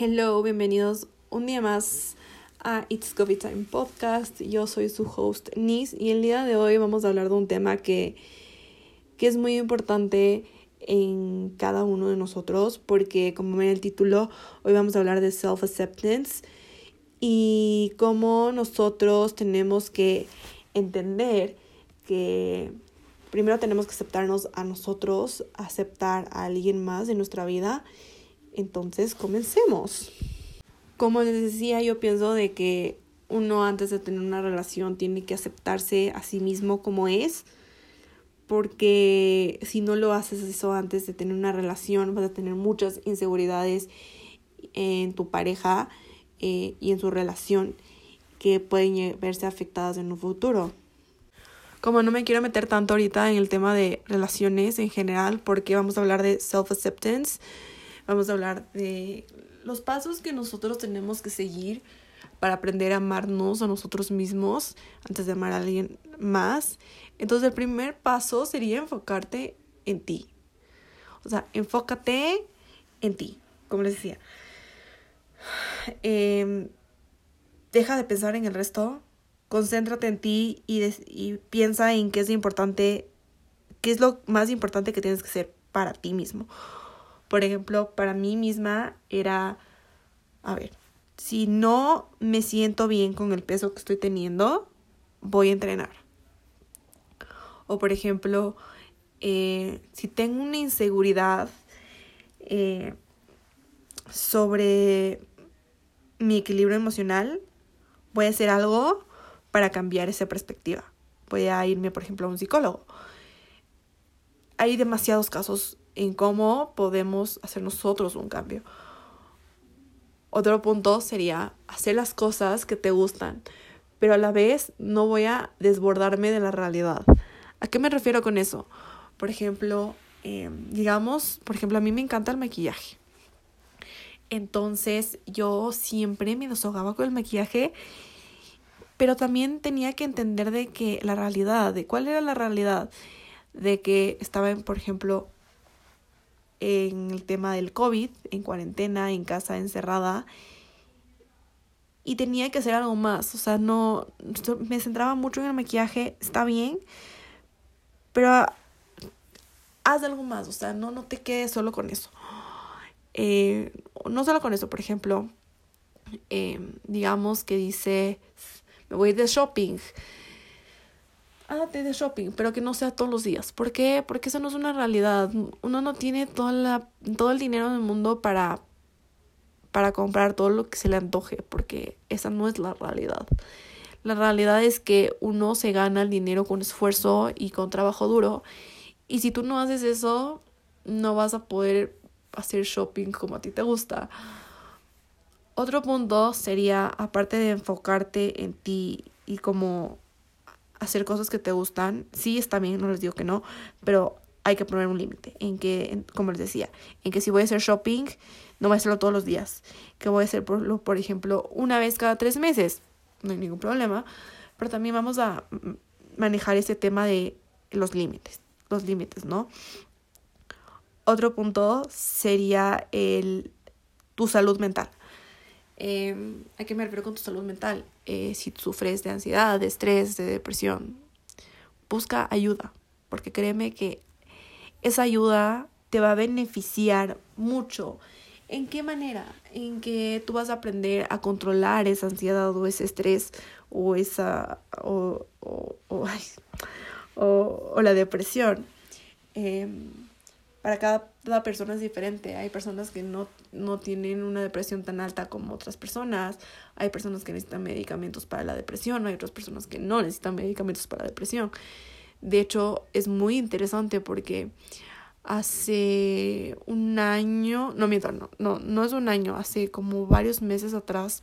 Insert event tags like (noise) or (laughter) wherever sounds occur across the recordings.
Hello, bienvenidos un día más a It's Coffee Time Podcast. Yo soy su host Nis y el día de hoy vamos a hablar de un tema que, que es muy importante en cada uno de nosotros porque como ven el título, hoy vamos a hablar de self-acceptance y cómo nosotros tenemos que entender que primero tenemos que aceptarnos a nosotros, aceptar a alguien más en nuestra vida entonces, comencemos. Como les decía, yo pienso de que uno antes de tener una relación tiene que aceptarse a sí mismo como es, porque si no lo haces eso antes de tener una relación, vas a tener muchas inseguridades en tu pareja eh, y en su relación que pueden verse afectadas en un futuro. Como no me quiero meter tanto ahorita en el tema de relaciones en general, porque vamos a hablar de self-acceptance, Vamos a hablar de los pasos que nosotros tenemos que seguir para aprender a amarnos a nosotros mismos antes de amar a alguien más. Entonces el primer paso sería enfocarte en ti. O sea, enfócate en ti, como les decía. Em, deja de pensar en el resto, concéntrate en ti y, y piensa en qué es importante, qué es lo más importante que tienes que hacer para ti mismo. Por ejemplo, para mí misma era, a ver, si no me siento bien con el peso que estoy teniendo, voy a entrenar. O por ejemplo, eh, si tengo una inseguridad eh, sobre mi equilibrio emocional, voy a hacer algo para cambiar esa perspectiva. Voy a irme, por ejemplo, a un psicólogo. Hay demasiados casos en cómo podemos hacer nosotros un cambio. Otro punto sería hacer las cosas que te gustan, pero a la vez no voy a desbordarme de la realidad. ¿A qué me refiero con eso? Por ejemplo, em, digamos, por ejemplo, a mí me encanta el maquillaje. Entonces yo siempre me desahogaba con el maquillaje, pero también tenía que entender de que la realidad, de cuál era la realidad, de que estaba, por ejemplo, en el tema del COVID, en cuarentena, en casa encerrada. Y tenía que hacer algo más. O sea, no. Me centraba mucho en el maquillaje. Está bien. Pero haz algo más. O sea, no, no te quedes solo con eso. Eh, no solo con eso, por ejemplo. Eh, digamos que dice. Me voy de shopping hágate de shopping, pero que no sea todos los días. ¿Por qué? Porque eso no es una realidad. Uno no tiene toda la, todo el dinero del mundo para, para comprar todo lo que se le antoje, porque esa no es la realidad. La realidad es que uno se gana el dinero con esfuerzo y con trabajo duro. Y si tú no haces eso, no vas a poder hacer shopping como a ti te gusta. Otro punto sería, aparte de enfocarte en ti y como hacer cosas que te gustan, sí está bien, no les digo que no, pero hay que poner un límite en que, como les decía, en que si voy a hacer shopping, no voy a hacerlo todos los días, que voy a hacerlo, por ejemplo, una vez cada tres meses, no hay ningún problema, pero también vamos a manejar ese tema de los límites, los límites, ¿no? Otro punto sería el, tu salud mental. Eh, ¿A qué me refiero con tu salud mental? Eh, si sufres de ansiedad, de estrés, de depresión, busca ayuda, porque créeme que esa ayuda te va a beneficiar mucho. ¿En qué manera? En que tú vas a aprender a controlar esa ansiedad o ese estrés o esa o, o, o, la depresión. Eh, para cada, persona es diferente. Hay personas que no, no tienen una depresión tan alta como otras personas. Hay personas que necesitan medicamentos para la depresión. Hay otras personas que no necesitan medicamentos para la depresión. De hecho, es muy interesante porque hace un año, no miento, no, no, no es un año, hace como varios meses atrás,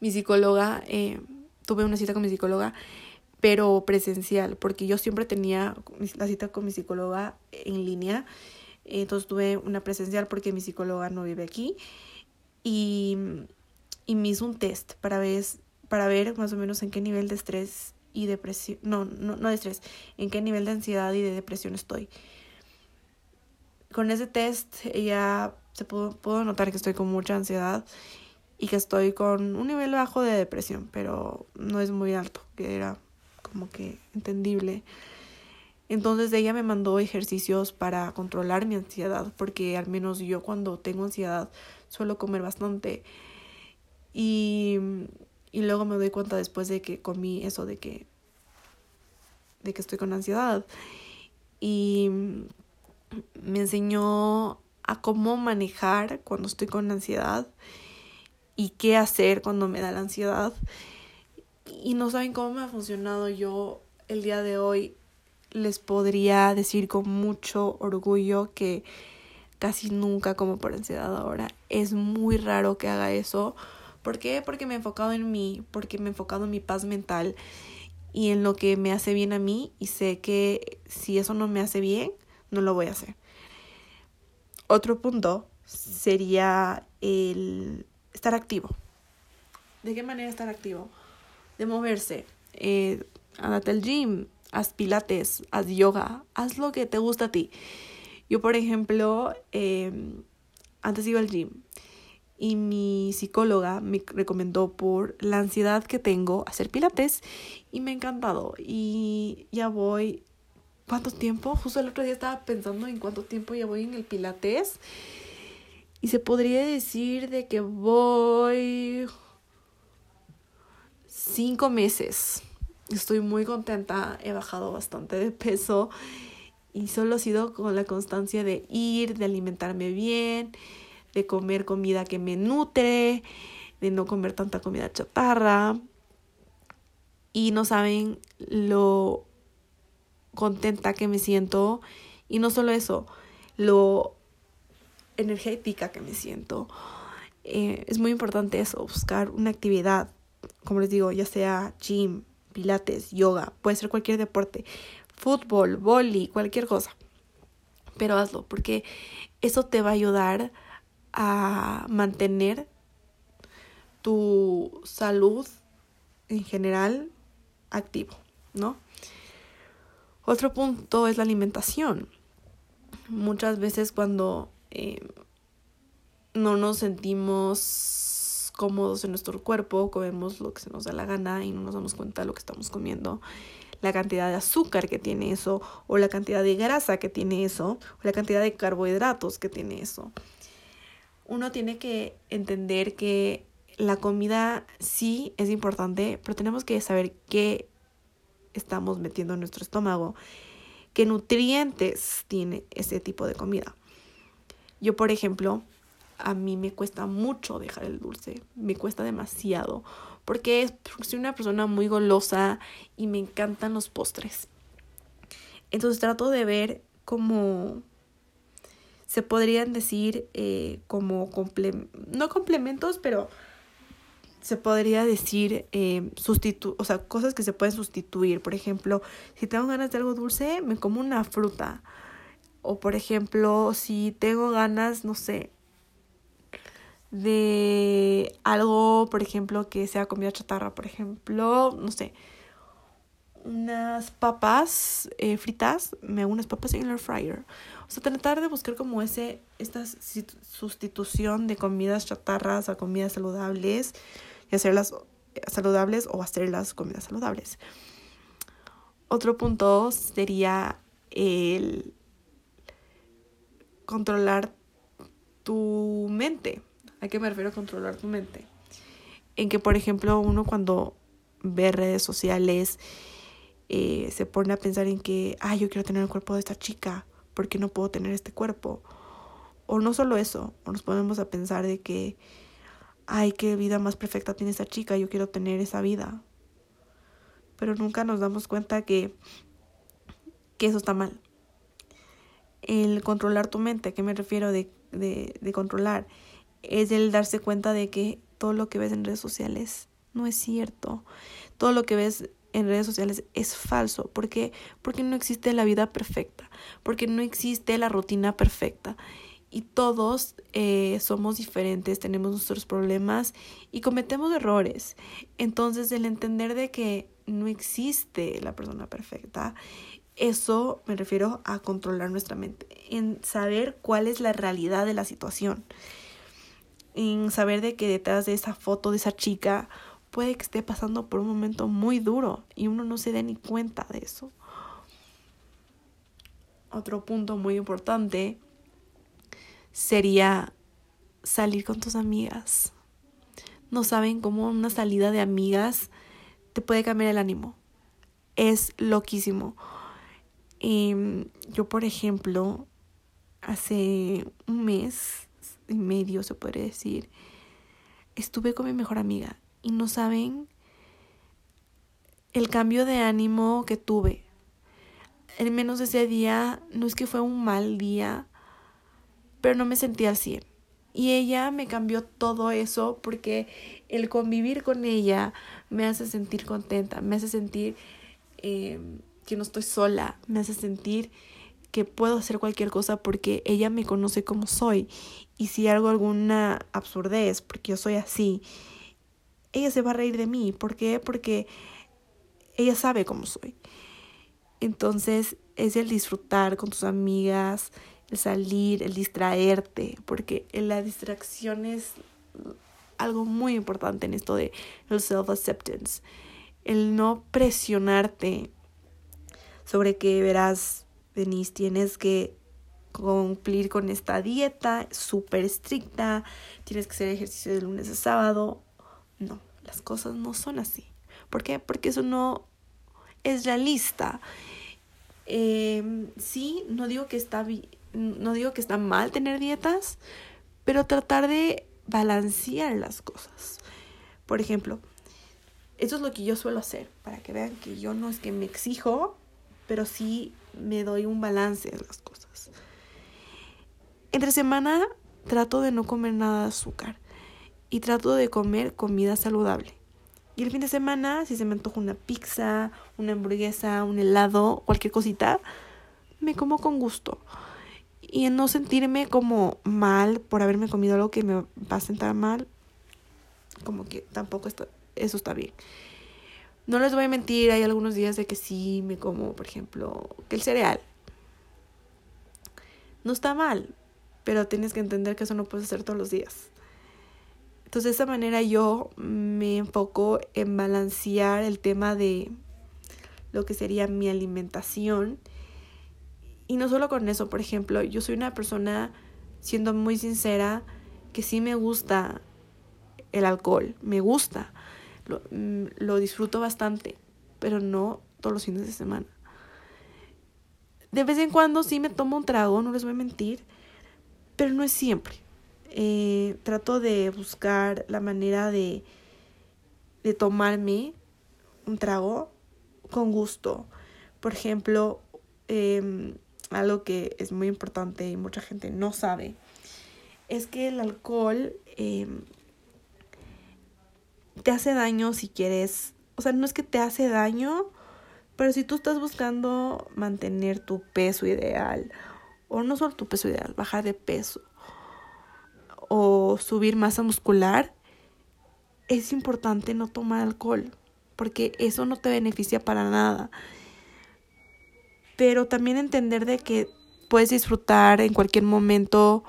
mi psicóloga, eh, tuve una cita con mi psicóloga pero presencial, porque yo siempre tenía la cita con mi psicóloga en línea, entonces tuve una presencial porque mi psicóloga no vive aquí y, y me hizo un test para ver, para ver más o menos en qué nivel de estrés y depresión, no, no, no de estrés, en qué nivel de ansiedad y de depresión estoy. Con ese test ella se puedo, puedo notar que estoy con mucha ansiedad y que estoy con un nivel bajo de depresión, pero no es muy alto, que era como que entendible. Entonces ella me mandó ejercicios para controlar mi ansiedad, porque al menos yo cuando tengo ansiedad suelo comer bastante. Y, y luego me doy cuenta después de que comí eso de que de que estoy con ansiedad. Y me enseñó a cómo manejar cuando estoy con ansiedad y qué hacer cuando me da la ansiedad. Y no saben cómo me ha funcionado yo el día de hoy. Les podría decir con mucho orgullo que casi nunca como por ansiedad ahora. Es muy raro que haga eso. ¿Por qué? Porque me he enfocado en mí, porque me he enfocado en mi paz mental y en lo que me hace bien a mí y sé que si eso no me hace bien, no lo voy a hacer. Otro punto sería el estar activo. ¿De qué manera estar activo? De moverse. Eh, andate al gym, haz pilates, haz yoga, haz lo que te gusta a ti. Yo, por ejemplo, em, antes iba al gym y mi psicóloga me recomendó por la ansiedad que tengo hacer pilates y me ha encantado. Y ya voy, ¿cuánto tiempo? Justo el otro día estaba pensando en cuánto tiempo ya voy en el pilates. Y se podría decir de que voy cinco meses. Estoy muy contenta, he bajado bastante de peso y solo ha sido con la constancia de ir, de alimentarme bien de comer comida que me nutre, de no comer tanta comida chatarra. Y no saben lo contenta que me siento. Y no solo eso, lo energética que me siento. Eh, es muy importante eso, buscar una actividad, como les digo, ya sea gym, pilates, yoga, puede ser cualquier deporte, fútbol, boli, cualquier cosa. Pero hazlo, porque eso te va a ayudar a mantener tu salud en general activo, ¿no? Otro punto es la alimentación. Muchas veces cuando eh, no nos sentimos cómodos en nuestro cuerpo, comemos lo que se nos da la gana y no nos damos cuenta de lo que estamos comiendo, la cantidad de azúcar que tiene eso, o la cantidad de grasa que tiene eso, o la cantidad de carbohidratos que tiene eso uno tiene que entender que la comida sí es importante, pero tenemos que saber qué estamos metiendo en nuestro estómago, qué nutrientes tiene ese tipo de comida. Yo, por ejemplo, a mí me cuesta mucho dejar el dulce, me cuesta demasiado, porque soy una persona muy golosa y me encantan los postres. Entonces trato de ver cómo se podrían decir eh, como no complementos, pero se podría decir eh, sustitu o sea, cosas que se pueden sustituir. Por ejemplo, si tengo ganas de algo dulce, me como una fruta. O por ejemplo, si tengo ganas, no sé, de algo, por ejemplo, que sea comida chatarra, por ejemplo, no sé, unas papas eh, fritas, me unas papas en el fryer. O sea, tratar de buscar como ese, esta sustitución de comidas chatarras a comidas saludables y hacerlas saludables o hacerlas comidas saludables. Otro punto sería el controlar tu mente. ¿A qué me refiero a controlar tu mente? En que, por ejemplo, uno cuando ve redes sociales eh, se pone a pensar en que, ah, yo quiero tener el cuerpo de esta chica, porque no puedo tener este cuerpo? O no solo eso, o nos ponemos a pensar de que, ay, qué vida más perfecta tiene esta chica, yo quiero tener esa vida. Pero nunca nos damos cuenta que, que eso está mal. El controlar tu mente, ¿a qué me refiero de, de controlar? Es el darse cuenta de que todo lo que ves en redes sociales no es cierto. Todo lo que ves en redes sociales es falso. ¿Por qué? Porque no existe la vida perfecta, porque no existe la rutina perfecta. Y todos eh, somos diferentes, tenemos nuestros problemas y cometemos errores. Entonces el entender de que no existe la persona perfecta eso me refiero a controlar nuestra mente, en saber cuál es la realidad de la situación, en saber de que detrás de esa foto de esa chica puede que esté pasando por un momento muy duro y uno no se dé ni cuenta de eso. Otro punto muy importante sería salir con tus amigas. No saben cómo una salida de amigas te puede cambiar el ánimo. Es loquísimo. Em, yo, por ejemplo, hace un mes y medio, se puede decir, estuve con mi mejor amiga y no saben el cambio de ánimo que tuve. En menos ese día, no es que fue un mal día, pero no me sentía al 100. Y ella me cambió todo eso porque el convivir con ella me hace sentir contenta, me hace sentir eh, que no estoy sola, me hace sentir que puedo hacer cualquier cosa porque ella me conoce como soy. Y si hago alguna absurdez, porque yo soy así, ella se va a reír de mí. ¿Por qué? Porque ella sabe cómo soy. Entonces es el disfrutar con tus amigas, el salir, el distraerte, porque la distracción es algo muy importante en esto de el self-acceptance. El no presionarte sobre que verás, Denise, tienes que cumplir con esta dieta súper estricta, tienes que hacer ejercicio de lunes a sábado. No, las cosas no son así. ¿Por qué? Porque eso no es realista. Eh, sí, no digo que está no digo que está mal tener dietas, pero tratar de balancear las cosas. Por ejemplo, eso es lo que yo suelo hacer, para que vean que yo no es que me exijo, pero sí me doy un balance de las cosas. Entre semana trato de no comer nada de azúcar y trato de comer comida saludable. Y el fin de semana, si se me antoja una pizza, una hamburguesa, un helado, cualquier cosita, me como con gusto y en no sentirme como mal por haberme comido algo que me va a sentar mal, como que tampoco está, eso está bien. No les voy a mentir, hay algunos días de que sí me como, por ejemplo, que el cereal. No está mal, pero tienes que entender que eso no puedes hacer todos los días. Entonces de esa manera yo me enfoco en balancear el tema de lo que sería mi alimentación y no solo con eso, por ejemplo, yo soy una persona, siendo muy sincera, que sí me gusta el alcohol, me gusta, lo, mm, lo disfruto bastante, pero no todos los fines de semana. De vez en cuando sí me tomo un trago, no les voy a mentir, pero no es siempre. Eh, trato de buscar la manera de, de tomarme un trago con gusto. Por ejemplo, eh, algo que es muy importante y mucha gente no sabe, es que el alcohol em, te hace daño si quieres, o sea, no es que te hace daño, pero si tú estás buscando mantener tu peso ideal, o no solo tu peso ideal, bajar de peso, o subir masa muscular, es importante no tomar alcohol, porque eso no te beneficia para nada pero también entender de que puedes disfrutar en cualquier momento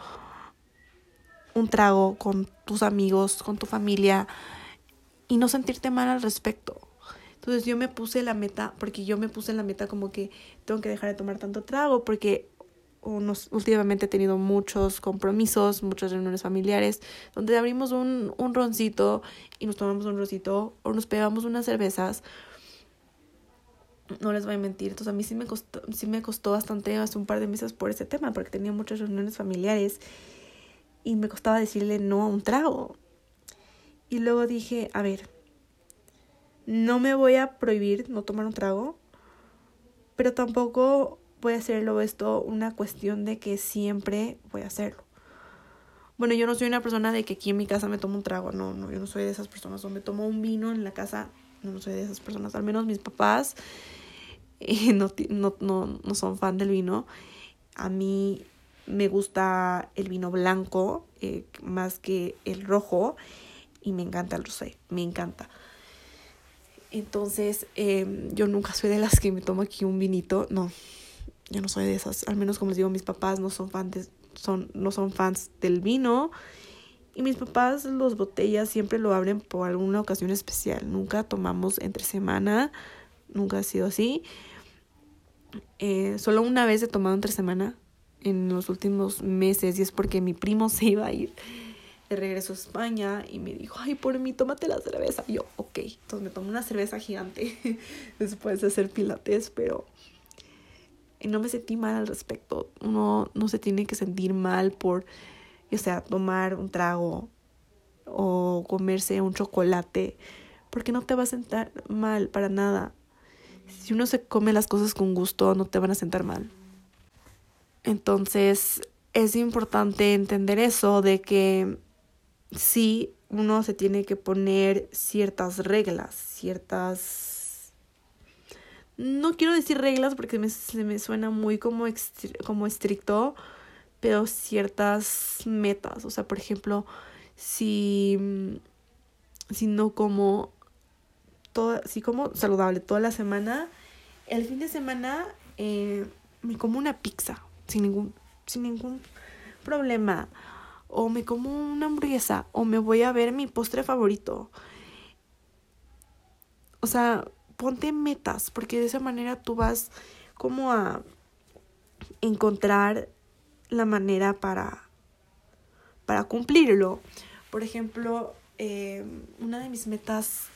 un trago con tus amigos, con tu familia y no sentirte mal al respecto. Entonces yo me puse la meta, porque yo me puse la meta como que tengo que dejar de tomar tanto trago, porque últimamente he tenido muchos compromisos, muchas reuniones familiares, donde abrimos un, un roncito y nos tomamos un roncito o nos pegamos unas cervezas no les voy a mentir, entonces a mí sí me costó, sí me costó bastante hace un par de meses por ese tema, porque tenía muchas reuniones familiares y me costaba decirle no a un trago. Y luego dije, a ver, no me voy a prohibir no tomar un trago, pero tampoco voy a hacerlo esto una cuestión de que siempre voy a hacerlo. Bueno, yo no soy una persona de que aquí en mi casa me tomo un trago, no, no, yo no soy de esas personas, o me tomo un vino en la casa, no, soy de esas personas, al menos mis papás (laughs) no, no, no, no son fan del vino. A mí me gusta el vino blanco eh, más que el rojo y me encanta el rosé, me encanta. Entonces, em, yo nunca soy de las que me tomo aquí un vinito. No, yo no soy de esas. Al menos como les digo, mis papás no son fans, son, no son fans del vino. Y mis papás los botellas siempre lo abren por alguna ocasión especial. Nunca tomamos entre semana. Nunca ha sido así. Eh, solo una vez he tomado entre semana en los últimos meses y es porque mi primo se iba a ir de regreso a España y me dijo, ay, por mí, tómate la cerveza. Yo, ok, entonces me tomé una cerveza gigante (laughs) después de hacer pilates, pero no me sentí mal al respecto. Uno no se tiene que sentir mal por, o sea, tomar un trago o comerse un chocolate, porque no te va a sentar mal para nada. Si uno se come las cosas con gusto, no te van a sentar mal. Entonces, es importante entender eso de que sí uno se tiene que poner ciertas reglas, ciertas... No quiero decir reglas porque me, se me suena muy como, como estricto, pero ciertas metas. O sea, por ejemplo, si, si no como, toda, si como saludable toda la semana, el fin de semana eh, me como una pizza sin ningún, sin ningún problema o me como una hamburguesa o me voy a ver mi postre favorito. O sea, ponte metas porque de esa manera tú vas como a encontrar la manera para, para cumplirlo. Por ejemplo, eh, una de mis metas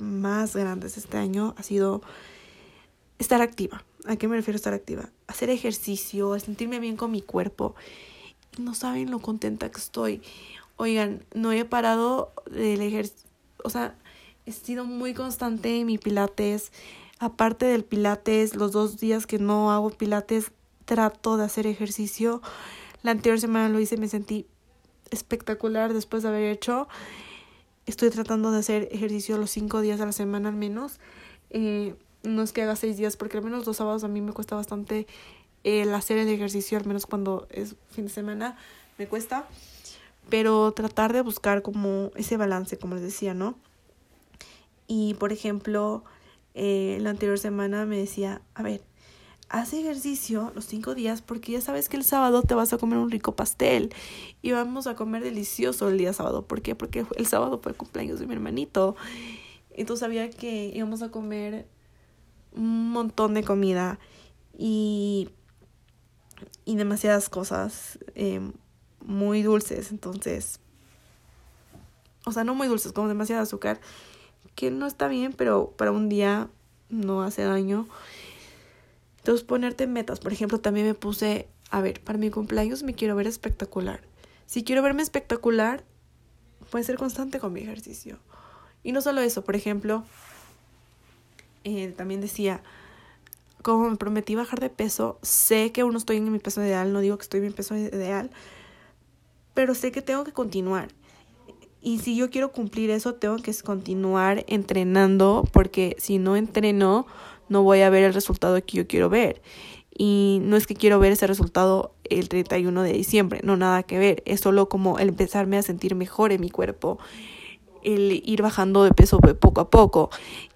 más grandes este año ha sido estar activa. ¿A qué me refiero estar activa? Hacer ejercicio, sentirme bien con mi cuerpo no saben lo contenta que estoy. Oigan, no he parado del ejercicio, o sea, he sido muy constante en mi pilates. Aparte del pilates, los dos días que no hago pilates, trato de hacer ejercicio. La anterior semana lo hice, me sentí espectacular después de haber hecho. Estoy tratando de hacer ejercicio los cinco días a la semana al menos. Eh, no es que haga seis días, porque al menos los sábados a mí me cuesta bastante el hacer el ejercicio, al menos cuando es fin de semana, me cuesta. Pero tratar de buscar como ese balance, como les decía, ¿no? Y por ejemplo, eh, la anterior semana me decía, a ver, haz ejercicio los cinco días porque ya sabes que el sábado te vas a comer un rico pastel y vamos a comer delicioso el día sábado. ¿Por qué? Porque el sábado fue el cumpleaños de mi hermanito. Entonces sabía que íbamos a comer un montón de comida y y demasiadas cosas em, muy dulces, entonces, o sea, no muy dulces, como demasiado azúcar, que no está bien, pero para un día no hace daño. Entonces, ponerte metas, por ejemplo, también me puse, a ver, para mi cumpleaños me quiero ver espectacular. Si quiero verme espectacular, puede ser constante con mi ejercicio. Y no solo eso, por ejemplo, eh, también decía, como me prometí bajar de peso, sé que aún no estoy en mi peso ideal, no digo que estoy en mi peso ideal, pero sé que tengo que continuar. Y si yo quiero cumplir eso, tengo que continuar entrenando, porque si no entreno, no voy a ver el resultado que yo quiero ver. Y no es que quiero ver ese resultado el 31 de diciembre, no nada que ver, es solo como el empezarme a sentir mejor en mi cuerpo, el ir bajando de peso poco a poco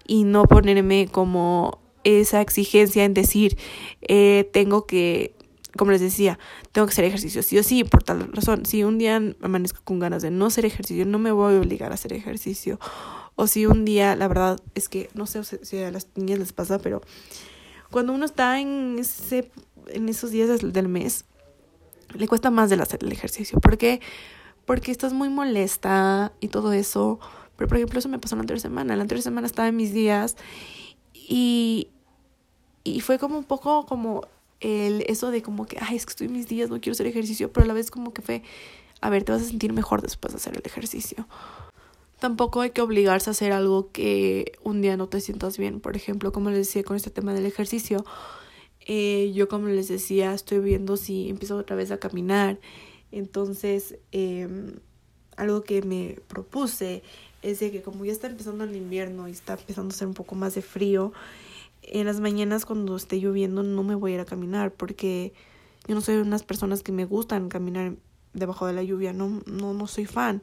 y no ponerme como esa exigencia en decir, eh, tengo que, como les decía, tengo que hacer ejercicio, sí o sí, por tal razón. Si un día amanezco con ganas de no hacer ejercicio, no me voy a obligar a hacer ejercicio. O si un día, la verdad es que no sé si a las niñas les pasa, pero cuando uno está en, ese, en esos días del mes, le cuesta más del hacer el ejercicio. ¿Por qué? Porque estás muy molesta y todo eso. Pero, por ejemplo, eso me pasó la anterior semana. La anterior semana estaba en mis días y, y fue como un poco como el eso de como que, ay, es que estoy mis días, no quiero hacer ejercicio, pero a la vez como que fue, a ver, te vas a sentir mejor después de hacer el ejercicio. Tampoco hay que obligarse a hacer algo que un día no te sientas bien. Por ejemplo, como les decía con este tema del ejercicio, eh, yo como les decía, estoy viendo si empiezo otra vez a caminar. Entonces, eh, algo que me propuse es de que como ya está empezando el invierno y está empezando a ser un poco más de frío, en las mañanas cuando esté lloviendo no me voy a ir a caminar porque yo no soy de unas personas que me gustan caminar debajo de la lluvia, no, no, no soy fan.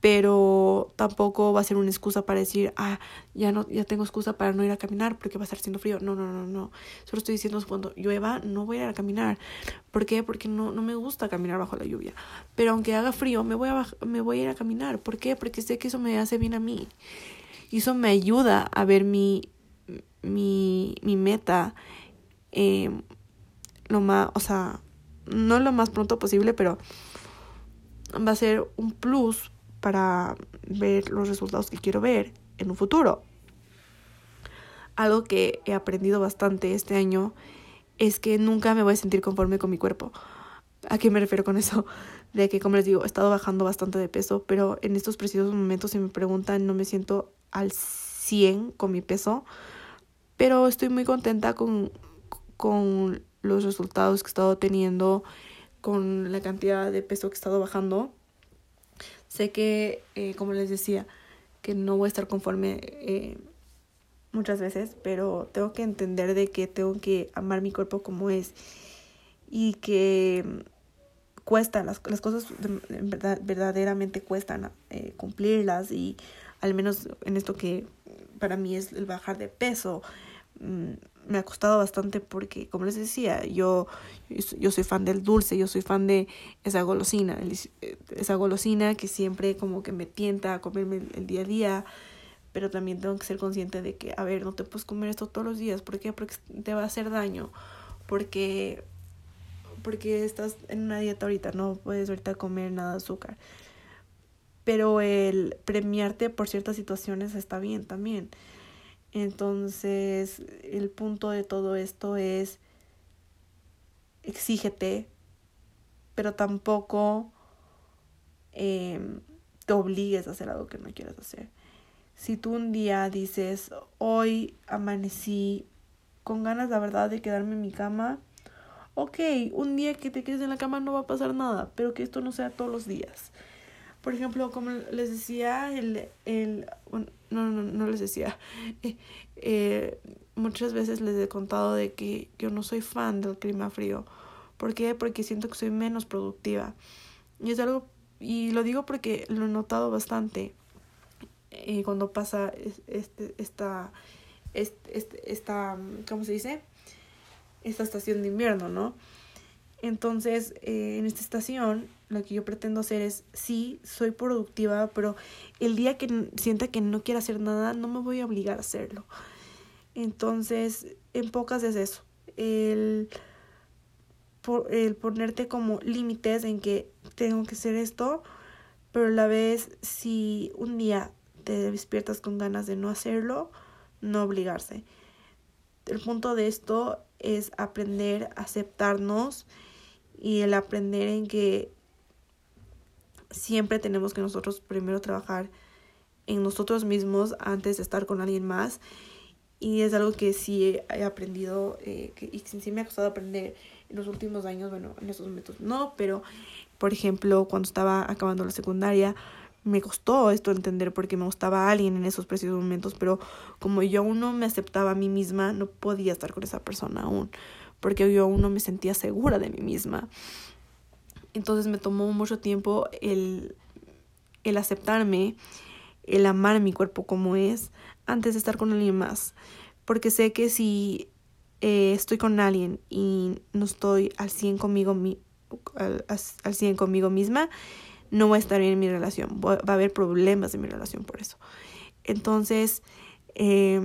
pero tampoco va a ser una excusa para decir, ah, ya no, ya tengo excusa para no ir a caminar porque va a estar haciendo frío. No, no, no, no. Solo estoy diciendo cuando llueva no voy a ir a caminar. ¿Por qué? Porque no, no me gusta caminar bajo la lluvia. Pero aunque haga frío, me voy a, me voy a ir a caminar. ¿Por qué? Porque sé que eso me hace bien a mí. Y eso me ayuda a ver mi, mi, mi meta eh, lo más, o sea, no lo más pronto posible, pero va a ser un plus para ver los resultados que quiero ver en un futuro. Algo que he aprendido bastante este año es que nunca me voy a sentir conforme con mi cuerpo. ¿A qué me refiero con eso? (laughs) De que, como les digo, he estado bajando bastante de peso, pero en estos precisos momentos, si me preguntan, no me siento al 100 con mi peso, pero estoy muy contenta con, con los resultados que he estado teniendo, con la cantidad de peso que he estado bajando. Sé que, eh, como les decía, que no voy a estar conforme eh, muchas veces, pero tengo que entender de que tengo que amar mi cuerpo como es y que cuesta, las, las cosas verdad, verdaderamente cuestan eh, cumplirlas y al menos en esto que para mí es el bajar de peso, me ha costado bastante porque, como les decía, yo, yo soy fan del dulce, yo soy fan de esa golosina, esa golosina que siempre como que me tienta a comerme el, día a día, pero también tengo que ser consciente de que, a ver, no te puedes comer esto todos los días, ¿por qué? Porque te va a hacer daño, porque, porque estás en una dieta ahorita, no puedes ahorita comer nada de azúcar. Pero el premiarte por ciertas situaciones está bien también. Entonces, el punto de todo esto es exígete, pero tampoco em, te obligues a hacer algo que no quieras hacer. Si tú un día dices, hoy amanecí con ganas, la verdad, de quedarme en mi cama, ok, un día que te quedes en la cama no va a pasar nada, pero que esto no sea todos los días. Por ejemplo, como les decía, el, el no, no, no les decía, (laughs) eh, eh, muchas veces les he contado de que yo no soy fan del clima frío. ¿Por qué? Porque siento que soy menos productiva. Y es algo, y lo digo porque lo he notado bastante eh, cuando pasa este, esta, este, esta, ¿cómo se dice? Esta estación de invierno, ¿no? Entonces, eh, en esta estación, lo que yo pretendo hacer es, sí, soy productiva, pero el día que sienta que no quiero hacer nada, no me voy a obligar a hacerlo. Entonces, en pocas es eso. El, el ponerte como límites en que tengo que hacer esto, pero a la vez, si un día te despiertas con ganas de no hacerlo, no obligarse. El punto de esto es aprender a aceptarnos y el aprender en que siempre tenemos que nosotros primero trabajar en nosotros mismos antes de estar con alguien más. Y es algo que sí he aprendido eh, que, y sí me ha costado aprender en los últimos años, bueno, en estos momentos no, pero por ejemplo cuando estaba acabando la secundaria me costó esto entender porque me gustaba alguien en esos precisos momentos, pero como yo aún no me aceptaba a mí misma, no podía estar con esa persona aún porque yo aún no me sentía segura de mí misma. Entonces me tomó mucho tiempo el, el aceptarme, el amar mi cuerpo como es, antes de estar con alguien más. Porque sé que si eh, estoy con alguien y no estoy al 100 conmigo, mi, al, al 100 conmigo misma, no voy a estar bien en mi relación. Va a haber problemas en mi relación por eso. Entonces, eh,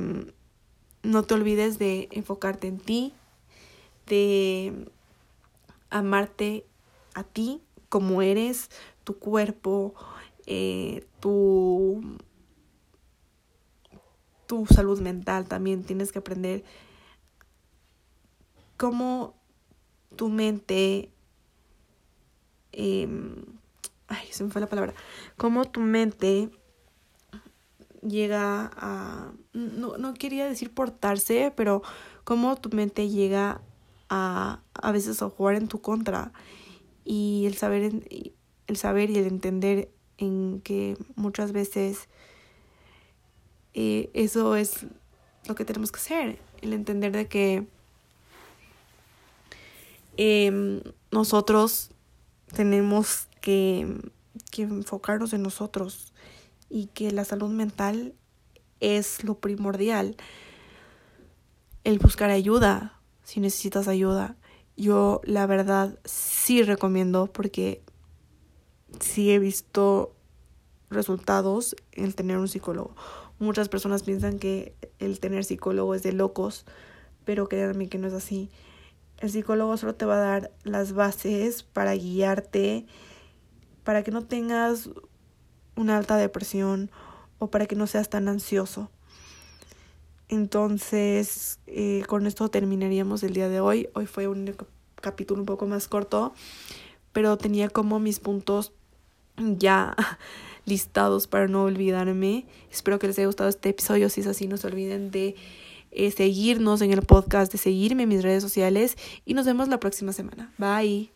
no te olvides de enfocarte en ti, de amarte a ti como eres, tu cuerpo, eh, tu, tu salud mental también. Tienes que aprender cómo tu mente... Em, ay, se me fue la palabra. Cómo tu mente llega a... No, no quería decir portarse, pero cómo tu mente llega a, a veces a jugar en tu contra y el saber, el saber y el entender en que muchas veces eh, eso es lo que tenemos que hacer, el entender de que eh, nosotros tenemos que, que enfocarnos en nosotros y que la salud mental es lo primordial. El buscar ayuda, si necesitas ayuda. Yo la verdad sí recomiendo porque sí he visto resultados en tener un psicólogo. Muchas personas piensan que el tener psicólogo es de locos, pero créanme que no es así. El psicólogo solo te va a dar las bases para guiarte, para que no tengas una alta depresión o para que no seas tan ansioso. Entonces, eh, con esto terminaríamos el día de hoy. Hoy fue un capítulo un poco más corto, pero tenía como mis puntos ya (laughs) listados para no olvidarme. Espero que les haya gustado este episodio. Si es así, no se olviden de eh, seguirnos en el podcast, de seguirme en mis redes sociales y nos vemos la próxima semana. Bye.